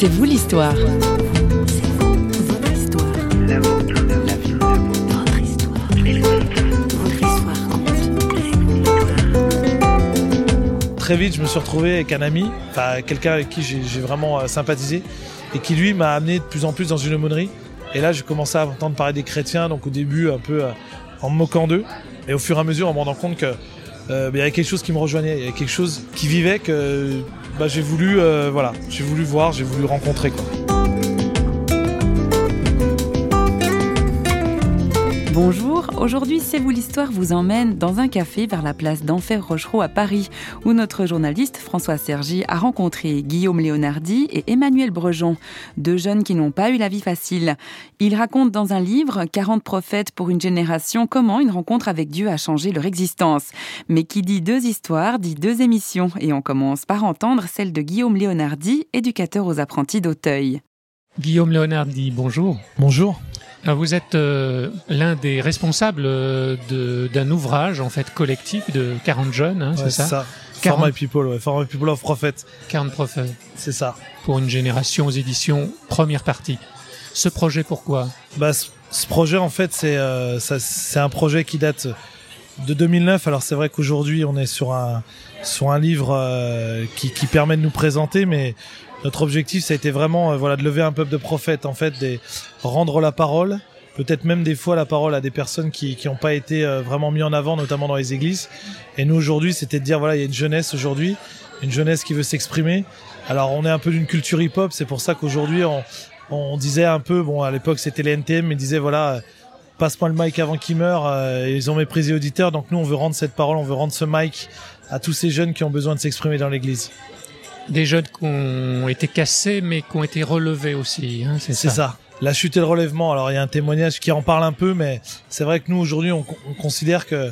C'est vous l'histoire. Très vite, je me suis retrouvé avec un ami, enfin quelqu'un avec qui j'ai vraiment euh, sympathisé, et qui lui m'a amené de plus en plus dans une aumônerie. Et là, j'ai commencé à entendre parler des chrétiens, donc au début un peu euh, en me moquant d'eux, et au fur et à mesure en me rendant compte que euh, il y avait quelque chose qui me rejoignait, il y avait quelque chose qui vivait que bah, j'ai voulu, voilà, j'ai voulu voir, j'ai voulu rencontrer. Bonjour, aujourd'hui C'est vous l'histoire vous emmène dans un café vers la place d'Enfer Rochereau à Paris, où notre journaliste François Sergi a rencontré Guillaume Léonardi et Emmanuel Brejon, deux jeunes qui n'ont pas eu la vie facile. Ils racontent dans un livre 40 prophètes pour une génération comment une rencontre avec Dieu a changé leur existence. Mais qui dit deux histoires dit deux émissions et on commence par entendre celle de Guillaume Léonardi, éducateur aux apprentis d'Auteuil. Guillaume Léonardi, bonjour. Bonjour. Euh, vous êtes euh, l'un des responsables euh, d'un ouvrage en fait collectif de 40 jeunes, hein, c'est ça, ça. 40... Format People, ouais. Format People of Prophets. 40 prophètes. C'est ça. Pour une génération aux éditions, première partie. Ce projet, pourquoi? Bah, ce, projet, en fait, c'est euh, c'est un projet qui date de 2009. Alors c'est vrai qu'aujourd'hui, on est sur un sur un livre euh, qui, qui permet de nous présenter, mais notre objectif, ça a été vraiment, euh, voilà, de lever un peuple de prophètes, en fait, de rendre la parole, peut-être même des fois la parole à des personnes qui n'ont pas été euh, vraiment mis en avant, notamment dans les églises. Et nous aujourd'hui, c'était de dire voilà, il y a une jeunesse aujourd'hui, une jeunesse qui veut s'exprimer. Alors on est un peu d'une culture hip-hop, c'est pour ça qu'aujourd'hui on, on, disait un peu, bon à l'époque c'était les NTM, mais disait voilà, passe-moi le mic avant qu'il meure. Euh, ils ont méprisé auditeurs, donc nous on veut rendre cette parole, on veut rendre ce mic à tous ces jeunes qui ont besoin de s'exprimer dans l'église des jeunes qui ont été cassés, mais qui ont été relevés aussi. Hein, c'est ça. ça. La chute et le relèvement. Alors il y a un témoignage qui en parle un peu, mais c'est vrai que nous aujourd'hui on, considère que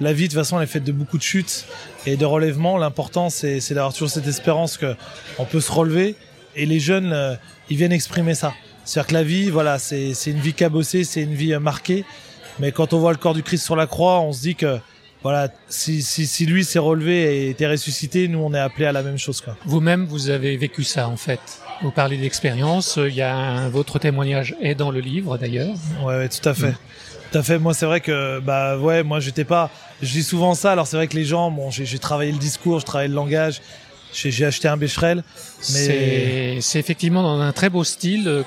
la vie de toute façon elle est faite de beaucoup de chutes et de relèvements. L'important c'est d'avoir toujours cette espérance que on peut se relever. Et les jeunes, euh, ils viennent exprimer ça. C'est-à-dire que la vie, voilà, c'est une vie cabossée, c'est une vie euh, marquée. Mais quand on voit le corps du Christ sur la croix, on se dit que voilà, si, si, si lui s'est relevé et était ressuscité, nous on est appelé à la même chose. Vous-même, vous avez vécu ça en fait. Vous parlez d'expérience. Il y a un, votre témoignage est dans le livre d'ailleurs. Ouais, tout à fait. Mm. Tout à fait. Moi, c'est vrai que bah ouais, moi j'étais pas. Je dis souvent ça. Alors c'est vrai que les gens, bon, j'ai travaillé le discours, je travaillé le langage. J'ai acheté un Becherel. Mais c'est effectivement dans un très beau style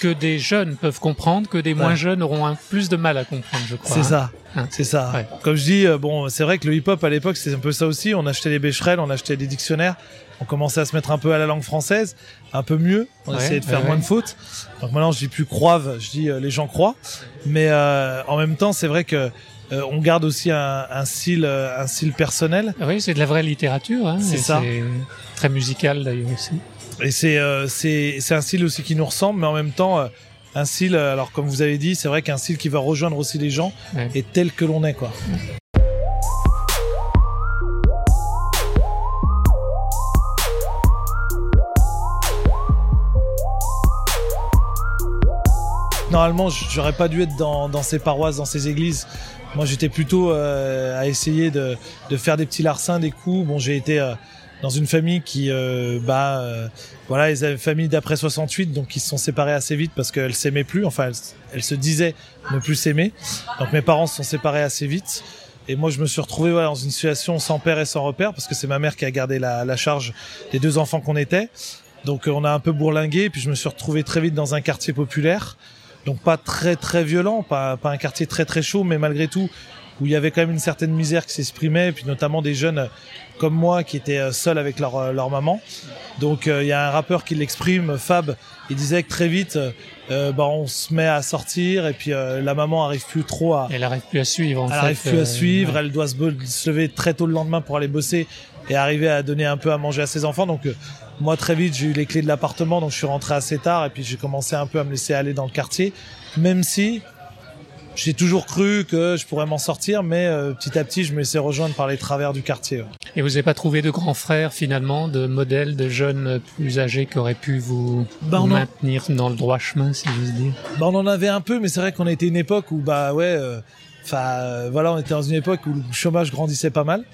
que des jeunes peuvent comprendre, que des moins jeunes auront un plus de mal à comprendre, je crois. C'est ça. Hein. Hein. C'est ça. Comme je dis, euh, bon, c'est vrai que le hip-hop à l'époque, c'est un peu ça aussi. On achetait des bécherelles, on achetait des dictionnaires, on commençait à se mettre un peu à la langue française, un peu mieux. On essayait de faire moins de fautes. Donc maintenant, je dis plus croivent, je dis euh, les gens croient. Mais euh, en même temps, c'est vrai que on garde aussi un, un style, un style personnel. Oui, c'est de la vraie littérature. Hein, c'est ça. Très musical d'ailleurs aussi. Et c'est euh, c'est un style aussi qui nous ressemble, mais en même temps euh, un style. Euh, alors comme vous avez dit, c'est vrai qu'un style qui va rejoindre aussi les gens et tel que l'on est quoi. Normalement, j'aurais pas dû être dans, dans ces paroisses, dans ces églises. Moi, j'étais plutôt à essayer de, de faire des petits larcins, des coups. Bon, j'ai été dans une famille qui, euh, bah, euh, voilà, ils avaient une famille d'après 68, donc ils se sont séparés assez vite parce qu'elles s'aimaient plus. Enfin, elles, se disaient ne plus s'aimer. Donc mes parents se sont séparés assez vite. Et moi, je me suis retrouvé dans une situation sans père et sans repère parce que c'est ma mère qui a gardé la, charge des deux enfants qu'on était. Donc euh, on a un peu bourlingué. Puis je me suis retrouvé très vite dans un quartier populaire. Donc pas très très violent, pas un quartier très très chaud, mais malgré tout où il y avait quand même une certaine misère qui s'exprimait, et puis notamment des jeunes comme moi qui étaient euh, seuls avec leur, euh, leur maman. Donc euh, il y a un rappeur qui l'exprime, Fab, il disait que très vite, euh, bah, on se met à sortir et puis la maman arrive plus trop à. Elle arrive plus à suivre. En elle arrive plus à suivre. Elle doit se, se, lever très tôt le lendemain pour aller bosser et arriver à donner un peu à manger à ses enfants. Donc moi très vite j'ai eu les clés de l'appartement donc je suis rentré assez tard et puis j'ai commencé un peu à me laisser aller dans le quartier. Même si j'ai toujours cru que je pourrais m'en sortir, mais euh, petit à petit, je me laissais rejoindre par les travers du quartier. Et vous n'avez pas trouvé de grands frères finalement, de modèles de jeunes plus âgés qui auraient pu vous, bah, maintenir dans le droit chemin, si j'ose dire? Bah, On en avait un peu, mais c'est vrai qu'on était une époque où, bah ouais, euh, enfin voilà, on était dans une époque où le chômage grandissait pas mal.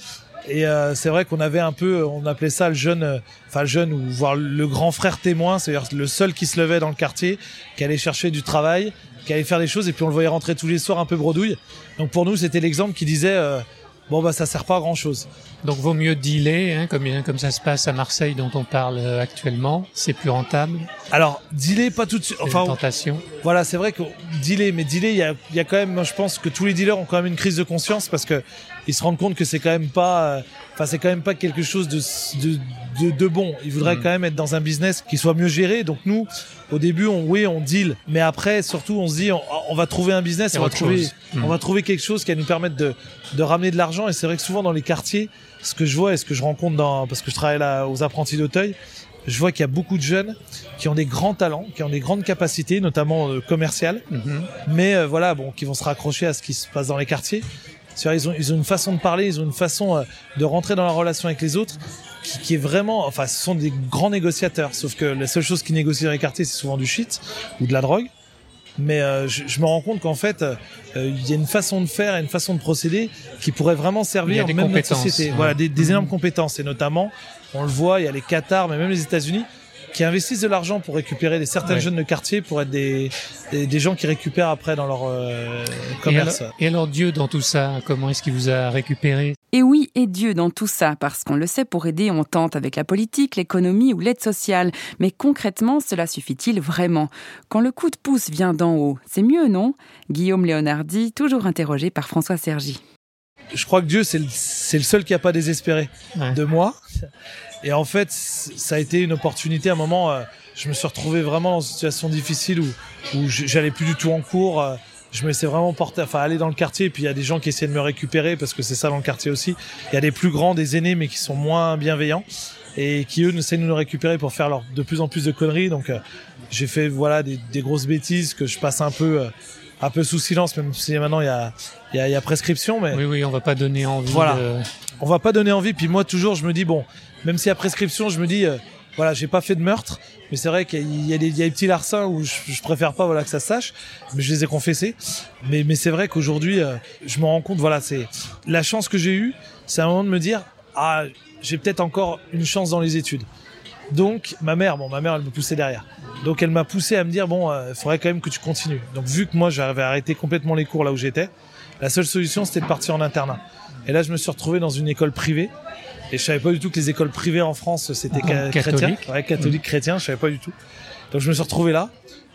Et euh, c'est vrai qu'on avait un peu, on appelait ça le jeune, euh, enfin le jeune ou voire le grand frère témoin, c'est-à-dire le seul qui se levait dans le quartier, qui allait chercher du travail, qui allait faire des choses, et puis on le voyait rentrer tous les soirs un peu bredouille. Donc pour nous, c'était l'exemple qui disait, euh, bon bah ça sert pas à grand chose. Donc vaut mieux dealer, hein, comme, comme ça se passe à Marseille dont on parle euh, actuellement. C'est plus rentable. Alors dealer pas tout de suite. Enfin, une tentation. Voilà, c'est vrai que dealer, mais dealer, il y a, y a, quand même, je pense que tous les dealers ont quand même une crise de conscience parce que ils se rendent compte que c'est quand même pas, euh, enfin c'est quand même pas quelque chose de de, de, de bon. Ils voudraient mm. quand même être dans un business qui soit mieux géré. Donc nous, au début, on, oui, on deal, mais après, surtout, on se dit, on, on va trouver un business, on va trouver, mm. on va trouver quelque chose qui va nous permettre de, de ramener de l'argent. Et c'est vrai que souvent dans les quartiers, ce que je vois et ce que je rencontre dans, parce que je travaille là aux apprentis d'Auteuil, je vois qu'il y a beaucoup de jeunes qui ont des grands talents, qui ont des grandes capacités, notamment euh, commerciales, mm-hmm. mais euh, voilà, bon, qui vont se raccrocher à ce qui se passe dans les quartiers. Ils ont, ils ont une façon de parler, ils ont une façon euh, de rentrer dans la relation avec les autres qui, qui, est vraiment, enfin, ce sont des grands négociateurs. Sauf que la seule chose qui négocie dans les quartiers, c'est souvent du shit ou de la drogue. Mais euh, je, je, me rends compte qu'en fait, euh, il y a une façon de faire et une façon de procéder qui pourrait vraiment servir même notre société. Voilà, des, des énormes compétences. Et notamment, on le voit, il y a les Qatar, mais même les États-Unis, qui investissent de l'argent pour récupérer des certains ouais. jeunes de quartier pour être des, des, des, gens qui récupèrent après dans leur euh, commerce. Et alors, et alors, Dieu dans tout ça, comment est-ce qu'il vous a récupéré? Et oui, et Dieu dans tout ça, parce qu'on le sait, pour aider, on tente avec la politique, l'économie ou l'aide sociale. Mais concrètement, cela suffit-il vraiment? Quand le coup de pouce vient d'en haut, c'est mieux, non? Guillaume Léonardi, toujours interrogé par François Sergi. Je crois que Dieu, c'est le, le, seul qui n'a pas désespéré ouais. de moi. Et en fait, ça a été une opportunité. À un moment, euh, je me suis retrouvé vraiment dans une situation difficile où, où j'allais plus du tout en cours. Euh, je me laissais vraiment porter, enfin aller dans le quartier. Et puis il y a des gens qui essaient de me récupérer parce que c'est ça dans le quartier aussi. Il y a des plus grands, des aînés, mais qui sont moins bienveillants et qui eux essaient de nous récupérer pour faire leur, de plus en plus de conneries. Donc euh, j'ai fait voilà des, des, grosses bêtises que je passe un peu. Un peu sous silence, même si maintenant il y a, y a, y a prescription. Mais oui, oui, on va pas donner envie. Voilà, de... on va pas donner envie. Puis moi toujours, je me dis bon, même s'il y a prescription, je me dis, euh, voilà, j'ai pas fait de meurtre, mais c'est vrai qu'il y, a des, il y a des petits larcins où je, je, préfère pas, voilà, que ça se sache, mais je les ai confessés. Mais, mais c'est vrai qu'aujourd'hui, euh, je me rends compte, voilà, c'est la chance que j'ai eue, c'est un moment de me dire, ah, j'ai peut-être encore une chance dans les études. Donc, ma mère, bon, ma mère, elle me poussait derrière. Donc, elle m'a poussé à me dire, bon, il euh, faudrait quand même que tu continues. Donc, vu que moi, j'avais arrêté complètement les cours là où j'étais, la seule solution, c'était de partir en internat. Et là, je me suis retrouvé dans une école privée. Et je savais pas du tout que les écoles privées en France, c'était ah, chrétien. Ouais, catholique, mmh. chrétien, je savais pas du tout. Donc, je me suis retrouvé là.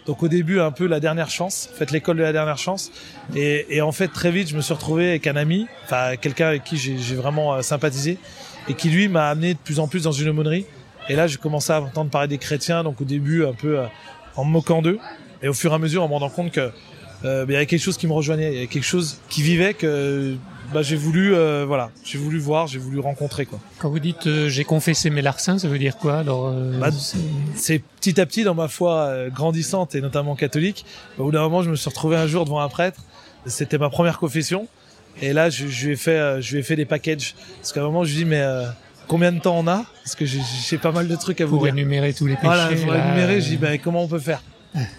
Donc, au début, un peu la dernière chance. Faites l'école de la dernière chance. Et, et, en fait, très vite, je me suis retrouvé avec un ami, enfin, quelqu'un avec qui j'ai vraiment euh, sympathisé et qui, lui, m'a amené de plus en plus dans une aumônerie et là, j'ai commencé à entendre parler des chrétiens, donc au début, un peu euh, en me moquant d'eux. Et au fur et à mesure, en me rendant compte que euh, il y avait quelque chose qui me rejoignait, il y avait quelque chose qui vivait que bah, j'ai voulu, euh, voilà, j'ai voulu voir, j'ai voulu rencontrer quoi. Quand vous dites euh, j'ai confessé mes larcins, ça veut dire quoi alors euh, bah, C'est petit à petit dans ma foi grandissante et notamment catholique. Au bout d'un moment, je me suis retrouvé un jour devant un prêtre. C'était ma première confession. Et là, je, je lui ai fait, je lui ai fait des packages. Parce qu'à un moment, je lui dis mais combien de temps on a Parce que j'ai pas mal de trucs à vous pour dire. énumérer tous les péchés. Voilà, pour énumérer, je dis bah, comment on peut faire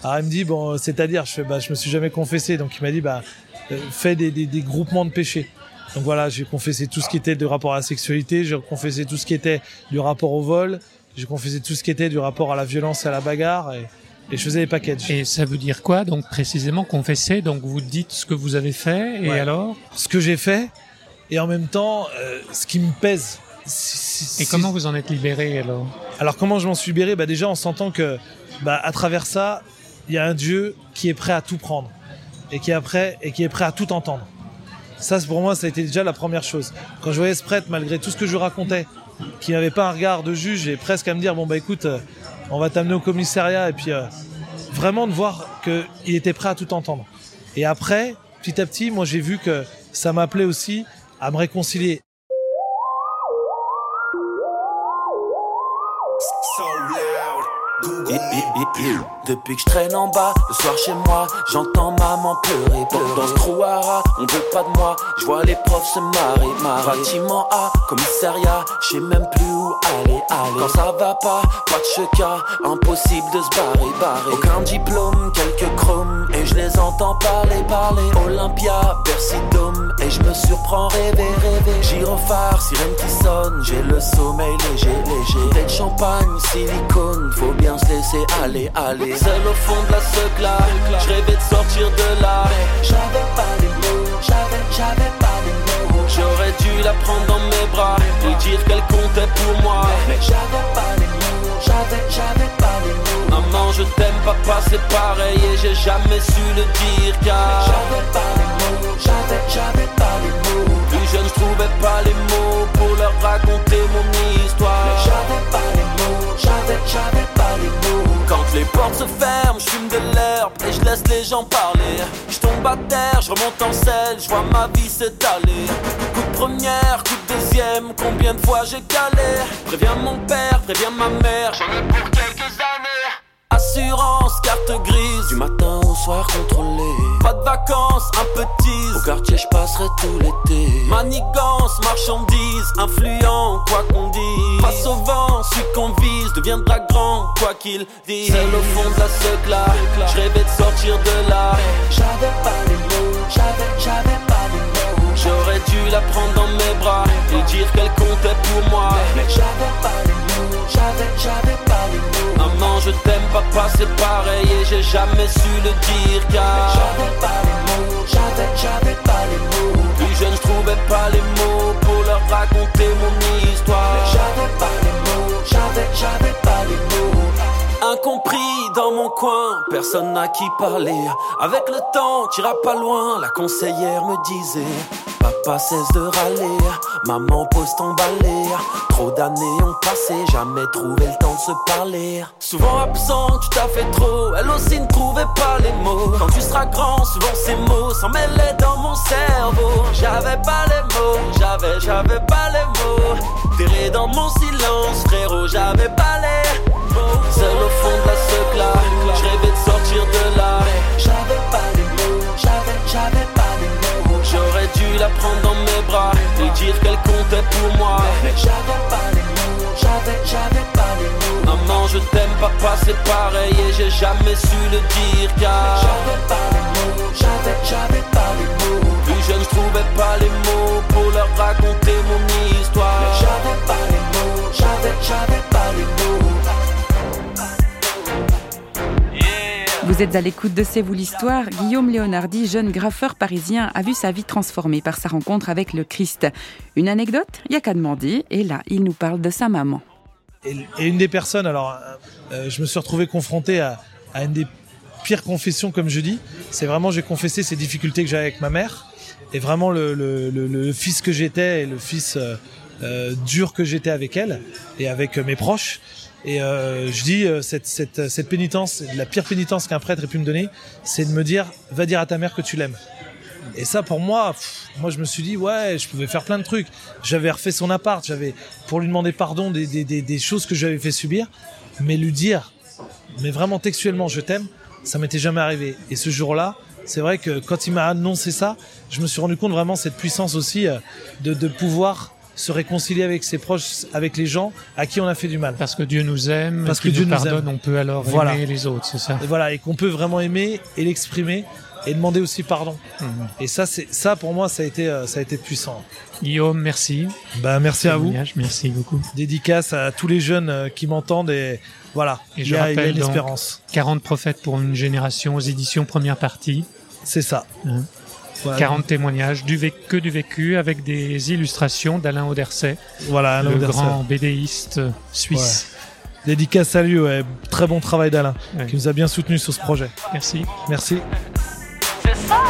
Alors il me dit bon, c'est-à-dire, je fais bah je me suis jamais confessé, donc il m'a dit bah euh, fais des, des, des, groupements de péchés. Donc voilà, j'ai confessé tout ce qui était de rapport à la sexualité, j'ai confessé tout ce qui était du rapport au vol, j'ai confessé tout ce qui était du rapport à la violence et à la bagarre. Et, et je faisais des packages. Et ça veut dire quoi donc précisément confesser Donc vous dites ce que vous avez fait et ouais. alors? Ce que j'ai fait et en même temps euh, ce qui me pèse et comment vous en êtes libéré alors Alors comment je m'en suis libéré? Bah Déjà en sentant que bah, à travers ça, il y a un Dieu qui est prêt à tout prendre et qui est prêt, et qui est prêt à tout entendre. Ça, pour moi, ça a été déjà la première chose. Quand je voyais ce prêtre, malgré tout ce que je racontais, qui n'avait pas un regard de juge et presque à me dire bon bah écoute, euh, on va t'amener au commissariat et puis euh, vraiment de voir qu'il était prêt à tout entendre. Et après, petit à petit, moi j'ai vu que ça m'appelait aussi à me réconcilier Depuis que je traîne en bas, le soir chez moi, j'entends maman pleurer, pleurer. Dans ce trouara, on veut pas de moi, je vois les profs se marrer, marrer. Bâtiment A, commissariat, je sais même plus allez, allez. Quand ça va pas, pas de cheka, impossible de se barrer, barrer. Aucun diplôme, quelques chromes, et je les entends parler, parler. Olympia, Bercy Dome, et je me surprends rêver, rêver. Gyrophare, sirène qui sonne, j'ai le sommeil léger, léger. Tête champagne, silicone, faut bien se laisser aller, aller. Seul au fond de la secla, je rêvais de sortir de là. J'avais pas les mots, j'avais, j'avais pas. J'aurais dû la prendre dans mes bras, lui dire qu'elle comptait pour moi. Mais j'avais pas les mots, j'avais, j'avais pas les mots. Maman, je t'aime, papa, c'est pareil, et j'ai jamais su le dire car. J'avais pas les mots, j'avais, j'avais pas les mots. Plus je trouvais pas les mots pour leur raconter portes se ferment, je fume de l'herbe et je laisse les gens parler. Je tombe à terre, je remonte en selle, je vois ma vie s'étaler. Coup de première, coup de deuxième, combien de fois j'ai calé Préviens mon père, préviens ma mère, j'en ai pour quelques années. Assurance, carte grise, du matin au soir contrôlé. Pas de vacances, un peu tease. Au quartier, je passerai tout l'été. Manigance, marchandise, influent, quoi qu'on dise. Face au vent, celui qu'on vise deviendra grand, quoi qu'il dise. Seul au fond de la secla, je rêvais de sortir de là. J'avais pas les mots, j'avais, j'avais pas les mots. J'aurais dû la prendre dans mes bras et dire qu'elle comptait pour moi. Mais j'avais pas les mots, j'avais, j'avais pas papa, c'est pareil et j'ai jamais su le dire car. J'avais pas les mots, j'avais, j'avais pas les mots. Plus jeune, je trouvais pas les mots coin, personne n'a qui parler. Avec le temps, t'iras pas loin, la conseillère me disait. Papa cesse de râler, maman pose ton balai. Trop d'années ont passé, jamais trouvé le temps de se parler. Souvent absent, tu t'as fait trop, elle aussi ne trouvait pas les mots. Quand tu seras grand, souvent ces mots s'en mêlaient dans mon cerveau. J'avais pas les mots, j'avais, j'avais pas les mots. Terré dans mon silence, frérot, j'avais pas les mots. Seul au fond de la je rêvais de sortir de là. J'avais pas les mots, j'avais, j'avais pas les mots. J'aurais dû la prendre dans mes bras et dire qu'elle comptait pour moi. J'avais pas les mots, j'avais, j'avais pas les mots. Maman, je t'aime, papa, c'est pareil et j'ai jamais su le dire car. Vous êtes à l'écoute de C'est vous l'histoire. Guillaume Léonardi, jeune graffeur parisien, a vu sa vie transformée par sa rencontre avec le Christ. Une anecdote Il n'y a qu'à demander. Et là, il nous parle de sa maman. Et, une des personnes, alors, euh, je me suis retrouvé confronté à, une des pires confessions, comme je dis. C'est vraiment, j'ai confessé ces difficultés que j'avais avec ma mère. Et vraiment, le, fils que j'étais et le fils euh, euh, dur que j'étais avec elle et avec euh, mes proches. Et euh, je dis, euh, cette, cette, cette pénitence, la pire pénitence qu'un prêtre ait pu me donner, c'est de me dire, va dire à ta mère que tu l'aimes. Et ça, pour moi, pff, moi, je me suis dit, ouais, je pouvais faire plein de trucs. J'avais refait son appart, j'avais, pour lui demander pardon des, des, des, des choses que j'avais fait subir, mais lui dire, mais vraiment textuellement, je t'aime, ça m'était jamais arrivé. Et ce jour-là, c'est vrai que quand il m'a annoncé ça, je me suis rendu compte vraiment cette puissance aussi euh, de, de pouvoir se réconcilier avec ses proches, avec les gens à qui on a fait du mal. Parce que Dieu nous aime, Parce que Dieu nous nous pardonne, aime. on peut alors Voilà. aimer les autres, c'est ça? Et voilà, et qu'on peut vraiment aimer et l'exprimer et demander aussi pardon. Mhm. Et ça, c'est ça pour moi, ça a été, euh, ça a été puissant. Guillaume, merci. Bah merci à vous. Merci beaucoup. Dédicace à tous les jeunes euh, qui m'entendent et voilà, Et il je y a, il y a rappelle une donc- espérance. 40 prophètes pour une génération aux éditions première partie. C'est ça. Hein. Voilà, 40 témoignages, du que du vécu, avec des illustrations d'Alain Auderset, voilà Alain le Auderset. grand bédéiste suisse. Dédicace à lui, ouais. très bon travail d'Alain, Ouais. qui nous a bien soutenus sur ce projet. Merci. Merci. C'est ça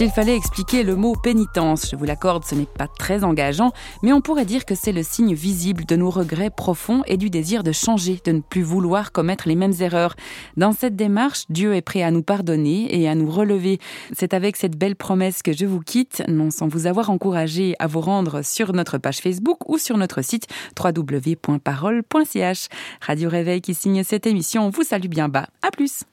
S'il fallait expliquer le mot pénitence, je vous l'accorde, ce n'est pas très engageant, mais on pourrait dire que c'est le signe visible de nos regrets profonds et du désir de changer, de ne plus vouloir commettre les mêmes erreurs. Dans cette démarche, Dieu est prêt à nous pardonner et à nous relever. C'est avec cette belle promesse que je vous quitte, non sans vous avoir encouragé à vous rendre sur notre page Facebook ou sur notre site www.parole.ch. Radio Réveil qui signe cette émission vous salue bien bas. À plus!